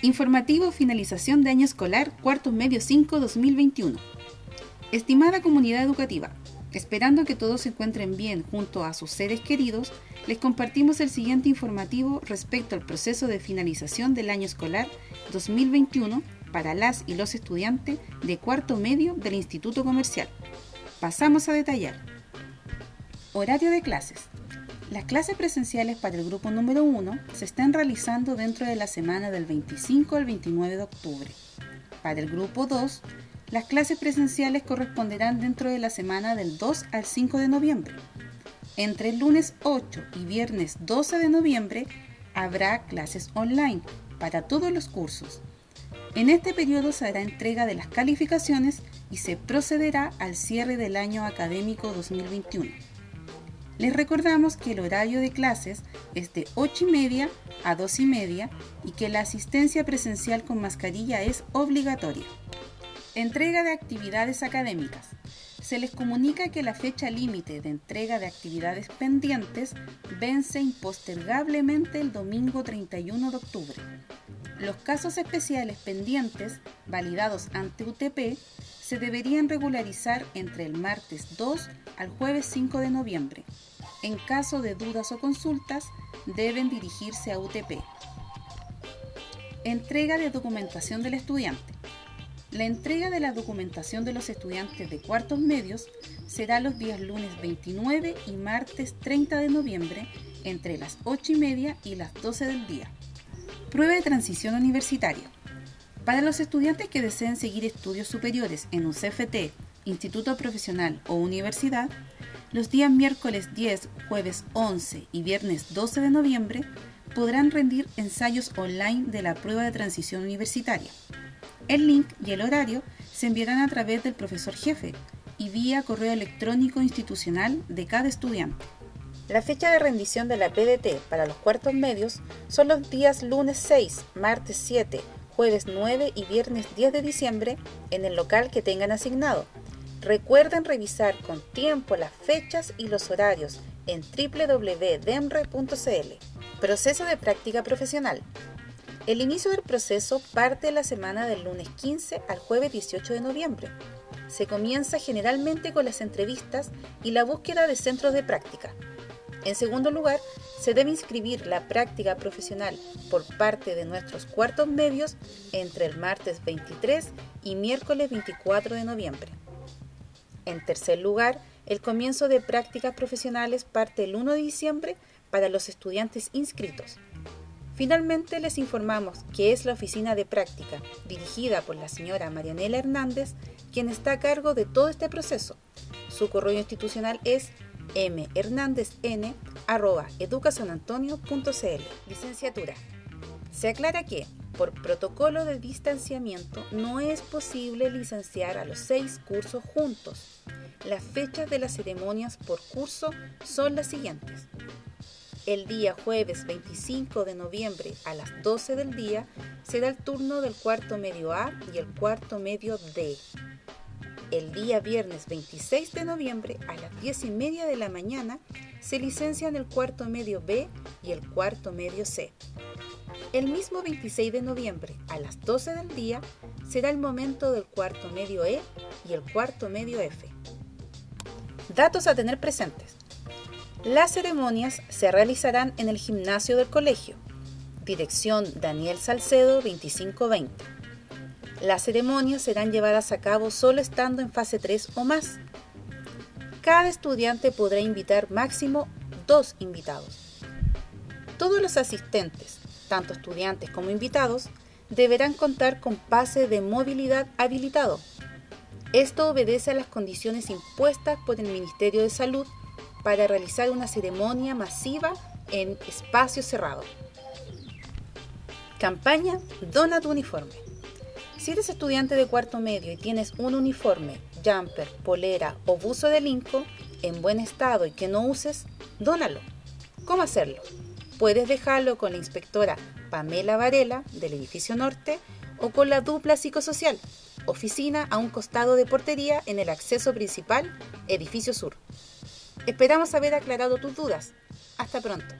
Informativo Finalización de Año Escolar, cuarto medio 5 2021. Estimada comunidad educativa, esperando que todos se encuentren bien junto a sus seres queridos, les compartimos el siguiente informativo respecto al proceso de finalización del año escolar 2021 para las y los estudiantes de cuarto medio del Instituto Comercial. Pasamos a detallar. Horario de clases. Las clases presenciales para el grupo número 1 se están realizando dentro de la semana del 25 al 29 de octubre. Para el grupo 2, las clases presenciales corresponderán dentro de la semana del 2 al 5 de noviembre. Entre el lunes 8 y viernes 12 de noviembre habrá clases online para todos los cursos. En este periodo se hará entrega de las calificaciones y se procederá al cierre del año académico 2021. Les recordamos que el horario de clases es de 8 y media a 2 y media y que la asistencia presencial con mascarilla es obligatoria. Entrega de actividades académicas. Se les comunica que la fecha límite de entrega de actividades pendientes vence impostergablemente el domingo 31 de octubre. Los casos especiales pendientes, validados ante UTP, se deberían regularizar entre el martes 2 al jueves 5 de noviembre. En caso de dudas o consultas, deben dirigirse a UTP. Entrega de documentación del estudiante. La entrega de la documentación de los estudiantes de cuartos medios será los días lunes 29 y martes 30 de noviembre entre las 8 y media y las 12 del día. Prueba de transición universitaria. Para los estudiantes que deseen seguir estudios superiores en un CFT, instituto profesional o universidad, los días miércoles 10, jueves 11 y viernes 12 de noviembre podrán rendir ensayos online de la prueba de transición universitaria. El link y el horario se enviarán a través del profesor jefe y vía correo electrónico institucional de cada estudiante. La fecha de rendición de la PDT para los cuartos medios son los días lunes 6, martes 7, jueves 9 y viernes 10 de diciembre en el local que tengan asignado Recuerden revisar con tiempo las fechas y los horarios en www.demre.cl. Proceso de práctica profesional. El inicio del proceso parte la semana del lunes 15 al jueves 18 de noviembre. Se comienza generalmente con las entrevistas y la búsqueda de centros de práctica. En segundo lugar, se debe inscribir la práctica profesional por parte de nuestros cuartos medios entre el martes 23 y miércoles 24 de noviembre. En tercer lugar, el comienzo de prácticas profesionales parte el 1 de diciembre para los estudiantes inscritos. Finalmente les informamos que es la oficina de práctica, dirigida por la señora Marianela Hernández, quien está a cargo de todo este proceso. Su correo institucional es mhernandezn.educasanantonio.cl. Licenciatura. Se aclara que, por protocolo de distanciamiento, no es posible licenciar a los seis cursos juntos. Las fechas de las ceremonias por curso son las siguientes. El día jueves 25 de noviembre a las 12 del día será el turno del cuarto medio A y el cuarto medio D. El día viernes 26 de noviembre a las 10 y media de la mañana se licencian el cuarto medio B y el cuarto medio C. El mismo 26 de noviembre, a las 12 del día, será el momento del cuarto medio E y el cuarto medio F. Datos a tener presentes. Las ceremonias se realizarán en el gimnasio del colegio. Dirección Daniel Salcedo 2520. Las ceremonias serán llevadas a cabo solo estando en fase 3 o más. Cada estudiante podrá invitar máximo dos invitados. Todos los asistentes, tanto estudiantes como invitados, deberán contar con pase de movilidad habilitado. Esto obedece a las condiciones impuestas por el Ministerio de Salud para realizar una ceremonia masiva en espacio cerrado. Campaña Dona tu uniforme. Si eres estudiante de cuarto medio y tienes un uniforme, jumper, polera o buzo de linco en buen estado y que no uses, dónalo. ¿Cómo hacerlo? Puedes dejarlo con la inspectora Pamela Varela del edificio norte o con la dupla psicosocial, oficina a un costado de portería en el acceso principal, edificio sur. Esperamos haber aclarado tus dudas. Hasta pronto.